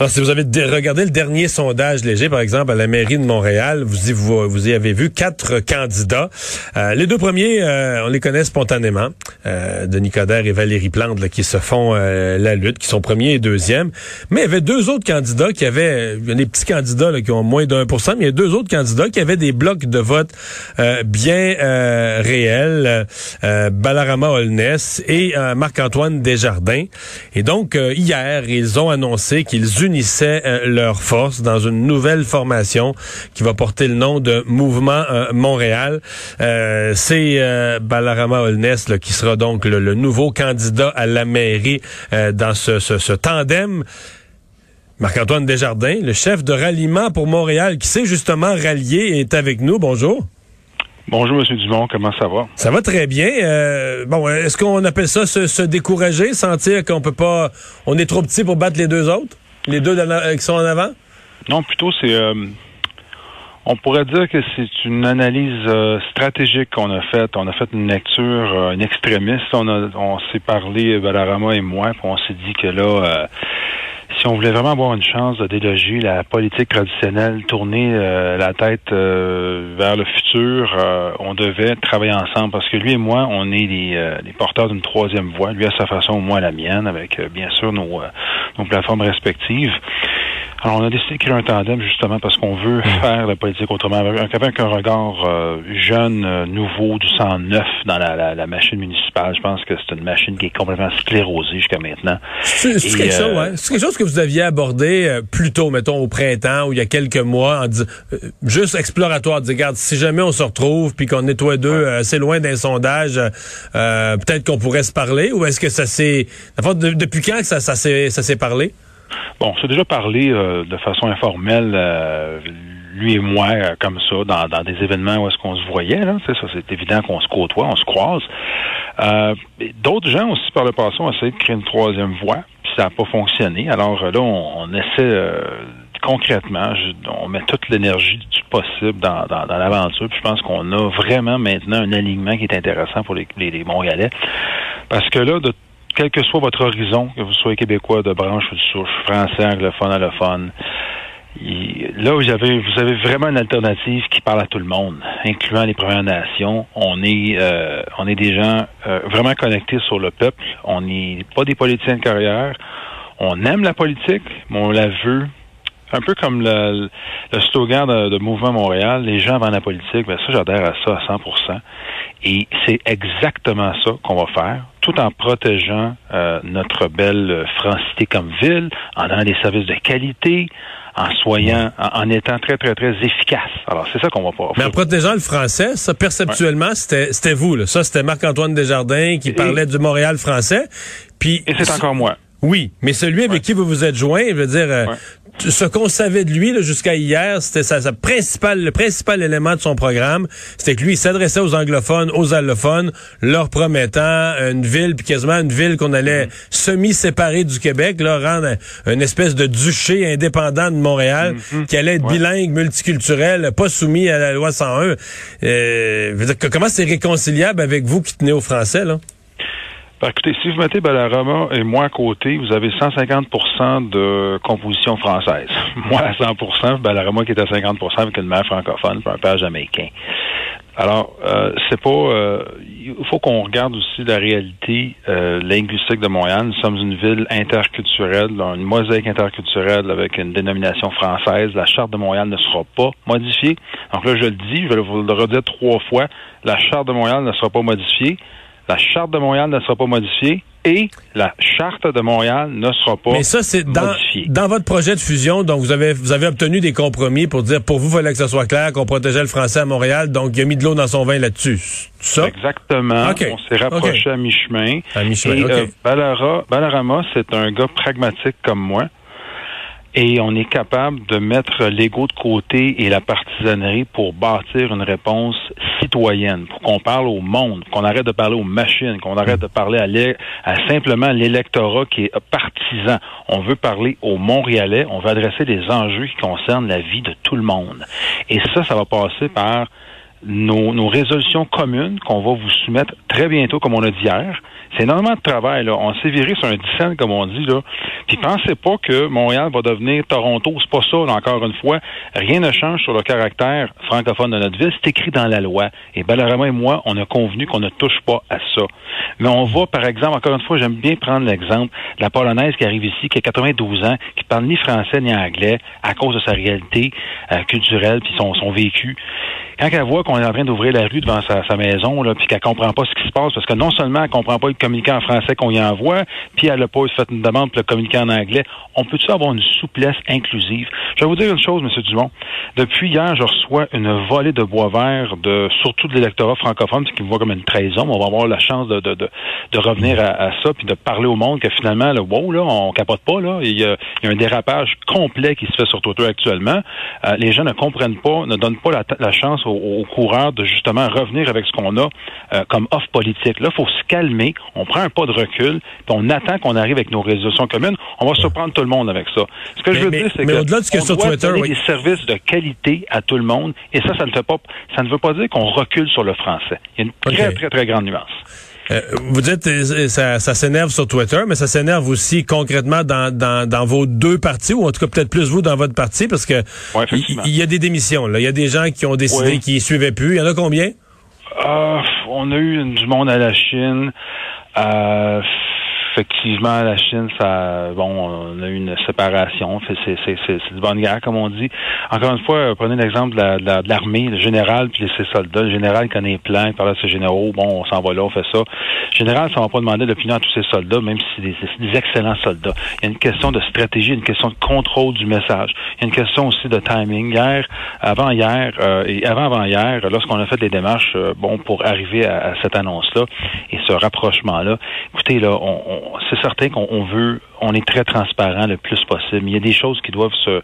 Alors, si vous avez regardé le dernier sondage léger, par exemple, à la mairie de Montréal, vous y, vous, vous y avez vu quatre candidats. Euh, les deux premiers, euh, on les connaît spontanément. Euh, Denis Coderre et Valérie Plante, là, qui se font euh, la lutte, qui sont premiers et deuxièmes. Mais il y avait deux autres candidats qui avaient, il y a des petits candidats là, qui ont moins d'un pour cent, mais il y a deux autres candidats qui avaient des blocs de vote bien réels. Balarama Holness et Marc-Antoine Desjardins. Et donc, hier, ils ont annoncé qu'ils unissaient euh, leurs forces dans une nouvelle formation qui va porter le nom de Mouvement euh, Montréal. Euh, c'est Balarama Holness qui sera donc le, nouveau candidat à la mairie dans ce, ce, tandem. Marc-Antoine Desjardins, le chef de ralliement pour Montréal, qui s'est justement rallié, est avec nous. Bonjour. Bonjour, M. Dumont. Comment ça va? Ça va très bien. bon, est-ce qu'on appelle ça se, se décourager, sentir qu'on peut pas, on est trop petit pour battre les deux autres? Les deux euh, qui sont en avant? Non, plutôt c'est... Euh, on pourrait dire que c'est une analyse euh, stratégique qu'on a faite. On a fait une lecture, une extrémiste. On, on s'est parlé, Balarama et moi, puis on s'est dit que là, si on voulait vraiment avoir une chance de déloger la politique traditionnelle, tourner la tête vers le futur, on devait travailler ensemble parce que lui et moi, on est les, porteurs d'une troisième voie. Lui à sa façon, moi la mienne, avec bien sûr nos nos plateformes respectives. Alors, on a décidé de créer un tandem justement parce qu'on veut mm. faire la politique autrement, avec un regard euh, jeune, euh, nouveau, du sang neuf dans la, machine municipale. Je pense que c'est une machine qui est complètement sclérosée jusqu'à maintenant. C'est quelque, chose, ouais. quelque chose que vous aviez abordé euh, plus tôt, mettons, au printemps ou il y a quelques mois, en juste exploratoire, de dire, regarde, si jamais on se retrouve puis qu'on est toi deux assez loin d'un sondage, peut-être qu'on pourrait se parler ou est-ce que ça s'est... Depuis quand que ça, ça s'est parlé? Bon, on s'est déjà parlé euh, de façon informelle, euh, lui et moi, euh, comme ça, dans, dans, des événements où est-ce qu'on se voyait. Là, c'est ça, c'est évident qu'on se côtoie, on se croise. D'autres gens aussi par le passé ont essayé de créer une troisième voie, puis ça n'a pas fonctionné. Alors là, on, essaie concrètement, on met toute l'énergie du possible dans, dans, dans l'aventure. Puis je pense qu'on a vraiment maintenant un alignement qui est intéressant pour les, les. Parce que là, de quel que soit votre horizon, que vous soyez québécois de branche ou de souche, français, anglophone, allophone, là où j'avais, vous avez vraiment une alternative qui parle à tout le monde, incluant les Premières Nations. On est, euh, on est des gens euh, vraiment connectés sur le peuple. On n'est pas des politiciens de carrière. On aime la politique, mais on la veut un peu comme le, slogan de, Mouvement Montréal, les gens avant la politique, ben ça, j'adhère à ça à 100% Et c'est exactement ça qu'on va faire, tout en protégeant euh, notre belle francité comme ville, en donnant des services de qualité, en soyant, en, étant très, très, très efficace. Alors, c'est ça qu'on va pas Mais en protégeant le français, ça, perceptuellement, c'était, c'était vous, là. Ça, c'était Marc-Antoine Desjardins qui parlait du Montréal français. Puis. Et c'est encore moi. Oui, mais celui avec qui vous vous êtes joint, je veux dire, euh, ce qu'on savait de lui jusqu'à hier, c'était sa, sa principale, le principal élément de son programme, c'était que lui, il s'adressait aux anglophones, aux allophones, leur promettant une ville, puis quasiment une ville qu'on allait semi-séparer du Québec, là, rendre une espèce de duché indépendant de Montréal, mm-hmm. qui allait être bilingue, multiculturel, pas soumis à la loi 101. Euh, veux dire, comment c'est réconciliable avec vous qui tenez au français, là? Ben, écoutez, si vous mettez Balarama et moi à côté, vous avez 150% de composition française. Moi à 100% Balarama qui est à 50% avec une mère francophone et un père jamaïcain. Alors, euh, c'est pas. Euh, il faut qu'on regarde aussi la réalité euh, linguistique de Montréal. Nous sommes une ville interculturelle, une mosaïque interculturelle avec une dénomination française. La charte de Montréal ne sera pas modifiée. Donc là, je le dis, je vais vous le redire trois fois. La charte de Montréal ne sera pas modifiée la charte de Montréal ne sera pas modifiée et la charte de Montréal ne sera pas Mais ça, c'est dans, dans votre projet de fusion, donc vous avez vous avez obtenu des compromis pour dire pour vous, il fallait que ce soit clair qu'on protégeait le français à Montréal, donc il a mis de l'eau dans son vin là-dessus. Ça? Exactement. On s'est rapproché à mi-chemin. À mi-chemin. Et euh, Balarama, c'est un gars pragmatique comme moi. Et on est capable de mettre l'ego de côté et la partisanerie pour bâtir une réponse citoyenne, pour qu'on parle au monde, qu'on arrête de parler aux machines, qu'on arrête de parler à, à simplement l'électorat qui est partisan. On veut parler aux Montréalais, on veut adresser des enjeux qui concernent la vie de tout le monde. Et ça, ça va passer par nos, nos résolutions communes qu'on va vous soumettre très bientôt, comme on a dit hier. C'est énormément de travail. Là. On s'est viré sur un dissent, comme on dit. Là. Puis pensez pas que Montréal va devenir Toronto. C'est pas ça, là, encore une fois. Rien ne change sur le caractère francophone de notre ville. C'est écrit dans la loi. Et Ballarama et moi, on a convenu qu'on ne touche pas à ça. Mais on va, par exemple, encore une fois, j'aime bien prendre l'exemple de la Polonaise qui arrive ici, qui a 92 ans, qui parle ni français ni anglais à cause de sa réalité euh, culturelle puis son, son vécu quand elle voit qu'on est en train d'ouvrir la rue devant sa, maison, là, puis qu'elle comprend pas ce qui se passe, parce que non seulement elle comprend pas le communiqué en français qu'on y envoie, puis elle a pas fait une demande pour le communiquer en anglais, on peut-tu avoir une souplesse inclusive? Je vais vous dire une chose, M. Dumont. Depuis hier, je reçois une volée de bois vert de surtout de l'électorat francophone, ce qui me voit comme une trahison. On va avoir la chance de, de, de, revenir à, ça, puis de parler au monde que finalement, le wow, là, on capote pas, là. Il y, a, un dérapage complet qui se fait sur Twitter actuellement. Euh, les gens ne comprennent pas, ne donnent pas la, la chance aux, coureurs de justement revenir avec ce qu'on a euh, comme offre politique. Là, il faut se calmer, on prend un pas de recul, puis on attend qu'on arrive avec nos résolutions communes. On va surprendre tout le monde avec ça. Ce que je veux dire, c'est que, au-delà de ce que sur Twitter, donner des services de qualité à tout le monde, et ça, ça ne fait pas, ça ne veut pas dire qu'on recule sur le français. Il y a une très, très, très grande nuance. Euh, vous dites euh, ça, ça s'énerve sur Twitter, mais ça s'énerve aussi concrètement dans, dans, dans, vos deux partis, ou en tout cas peut-être plus vous dans votre parti, parce que il y, a des démissions. Là. Il y a des gens qui ont décidé qu'ils ne suivaient plus. Il y en a combien? Euh, on a eu du monde à la Chine. Euh, effectivement, la Chine, ça, bon, on a eu une séparation. C'est, c'est, c'est, de bonne guerre, comme on dit. Encore une fois, prenez l'exemple de, la, de, l'armée, le général puis ses soldats. Le général connaît plein, il parle à ses généraux. Bon, on s'en va là, on fait ça. Le général, ça va pas demander l'opinion à tous ses soldats, même si c'est des, des, excellents soldats. Il y a une question de stratégie, une question de contrôle du message. Il y a une question aussi de timing. Hier, avant hier euh, et avant avant hier, lorsqu'on a fait des démarches, euh, bon, pour arriver à, à cette annonce-là et ce rapprochement-là, écoutez là, on c'est certain qu'on veut, on est très transparent le plus possible. Il y a des choses qui doivent se,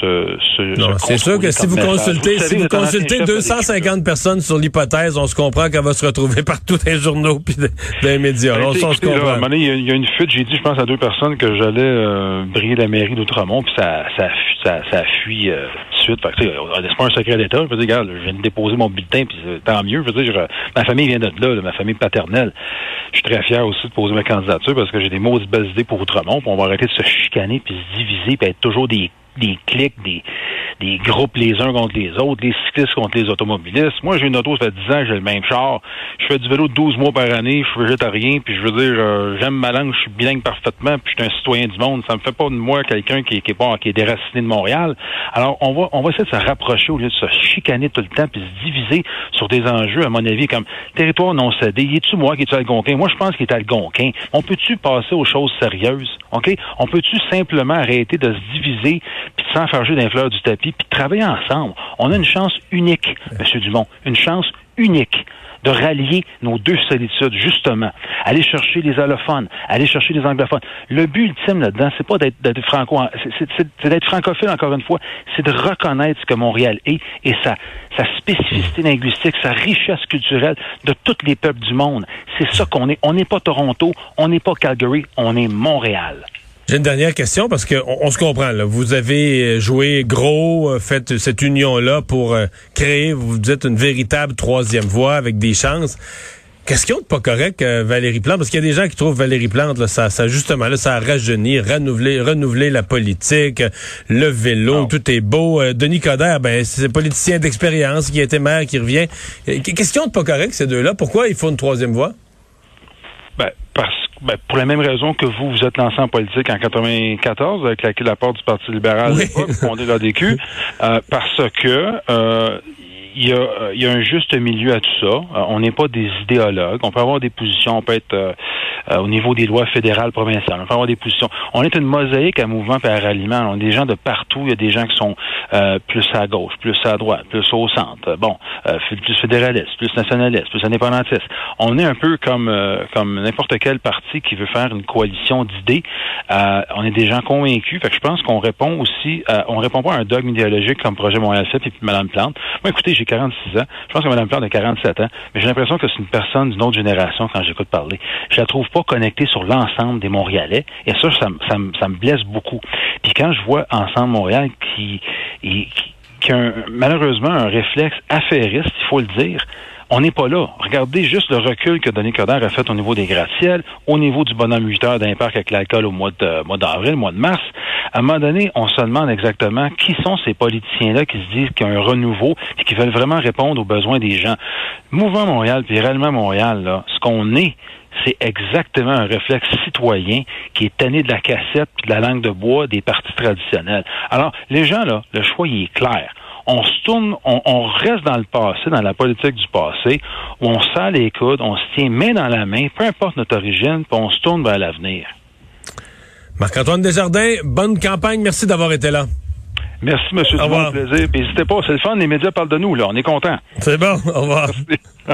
se, se C'est sûr que si vous consultez, si vous consultez 250 personnes sur l'hypothèse, on se comprend qu'elle va se retrouver partout dans les journaux puis dans les médias. On, se comprend. il, y a, une fuite. J'ai dit, je pense à deux personnes que j'allais euh, briller la mairie d'Outremont, puis ça, ça, ça, ça fuit euh, suite. Fait que, c'est pas un secret d'État. Je veux dire, regarde, je viens de déposer mon bulletin, puis tant mieux. Je veux dire, ma famille vient de là, ma famille paternelle. Je suis très fier aussi de poser ma candidature parce que j'ai des maudites belles idées pour Outremont, puis on va arrêter de se chicaner, puis se diviser, puis être toujours des des clics, des, des groupes les uns contre les autres, les cyclistes contre les automobilistes. Moi, j'ai une auto, ça fait 10 ans, j'ai le même char. Je fais du vélo 12 mois par année, je suis végétarien, puis je veux dire, euh, j'aime ma langue, je suis bilingue parfaitement, puis je suis un citoyen du monde. Ça me fait pas de moi quelqu'un qui, qui est pas qui est déraciné de Montréal. Alors, on va on va essayer de se rapprocher au lieu de se chicaner tout le temps, puis se diviser sur des enjeux, à mon avis, comme territoire non cédé. Y est-tu moi qui est algonquin? Moi, je pense qu'il est algonquin. On peut-tu passer aux choses sérieuses? OK? On peut-tu simplement arrêter de se diviser puis de s'enfarger d'un fleur du tapis, puis de travailler ensemble. On a une chance unique, M. Dumont, une chance unique de rallier nos deux solitudes, justement. Aller chercher les allophones, aller chercher les anglophones. Le but ultime là-dedans, c'est pas d'être franco, c'est d'être francophile, encore une fois, c'est de reconnaître ce que Montréal est et sa, sa spécificité linguistique, sa richesse culturelle de tous les peuples du monde. C'est ça qu'on est. On n'est pas Toronto, on n'est pas Calgary, on est Montréal. J'ai une dernière question parce que on, se comprend. Là. Vous avez euh, joué gros, euh, fait cette union-là pour euh, créer, vous dites, une véritable troisième voie avec des chances. Question de pas correct, Valérie Plante, parce qu'il y a des gens qui trouvent Valérie Plante, là, ça, ça justement, là, ça a rajeuni, renouvelé, renouvelé la politique, le vélo, tout est beau. Denis Coderre, ben, c'est un politicien d'expérience qui a été maire, qui revient. Question de pas correct, ces deux-là. Pourquoi il faut une troisième voie? Ben, parce ben, pour la même raison que vous, vous êtes lancé en politique en 94 avec la, la part du Parti libéral oui. fondé l'ADQ, euh, parce que euh, il y, a, il y a un juste milieu à tout ça. Euh, on n'est pas des idéologues. On peut avoir des positions, on peut être euh, euh, au niveau des lois fédérales, provinciales. On peut avoir des positions. On est une mosaïque à mouvement et à ralliement. On a des gens de partout. Il y a des gens qui sont plus à gauche, plus à droite, plus au centre. Bon, plus fédéralistes, plus nationalistes, plus indépendantistes. On est un peu comme comme n'importe quel parti qui veut faire une coalition d'idées. on est des gens convaincus. Fait que je pense qu'on répond aussi, on répond pas à un dogme idéologique comme Projet Montréal 7 et puis Mme Plante. Moi, écoutez, j'ai 46 ans. Je pense que Mme Plante a 47 ans, mais j'ai l'impression que c'est une personne d'une autre génération quand j'écoute parler. Je la trouve pas connectée sur l'ensemble des Montréalais, et ça, ça, ça, me blesse beaucoup. Puis quand je vois Ensemble Montréal qui, qui qui a malheureusement un réflexe affairiste, il faut le dire. On n'est pas là. Regardez juste le recul que Denis Coderre a fait au niveau des gratte-ciels, au niveau du bonhomme 8 heures d'un parc avec l'alcool au mois de mois d'avril, mois de mars. À un moment donné, on se demande exactement qui sont ces politiciens-là qui se disent qu'il y a un renouveau et qui veulent vraiment répondre aux besoins des gens. Mouvement Montréal, puis réellement Montréal, ce qu'on est, c'est exactement un réflexe citoyen qui est tanné de la cassette puis de la langue de bois des partis traditionnels. Alors, les gens, là, le choix, il est clair on se tourne, on, reste dans le passé, dans la politique du passé, où on serre les coudes, on se tient main dans la main, peu importe notre origine, puis on se tourne vers l'avenir. Marc-Antoine Desjardins, bonne campagne. Merci d'avoir été là. Merci, M. Dumont. plaisir. N'hésitez pas, c'est le fun. Les médias parlent de nous, là. On est contents. C'est bon. Au revoir.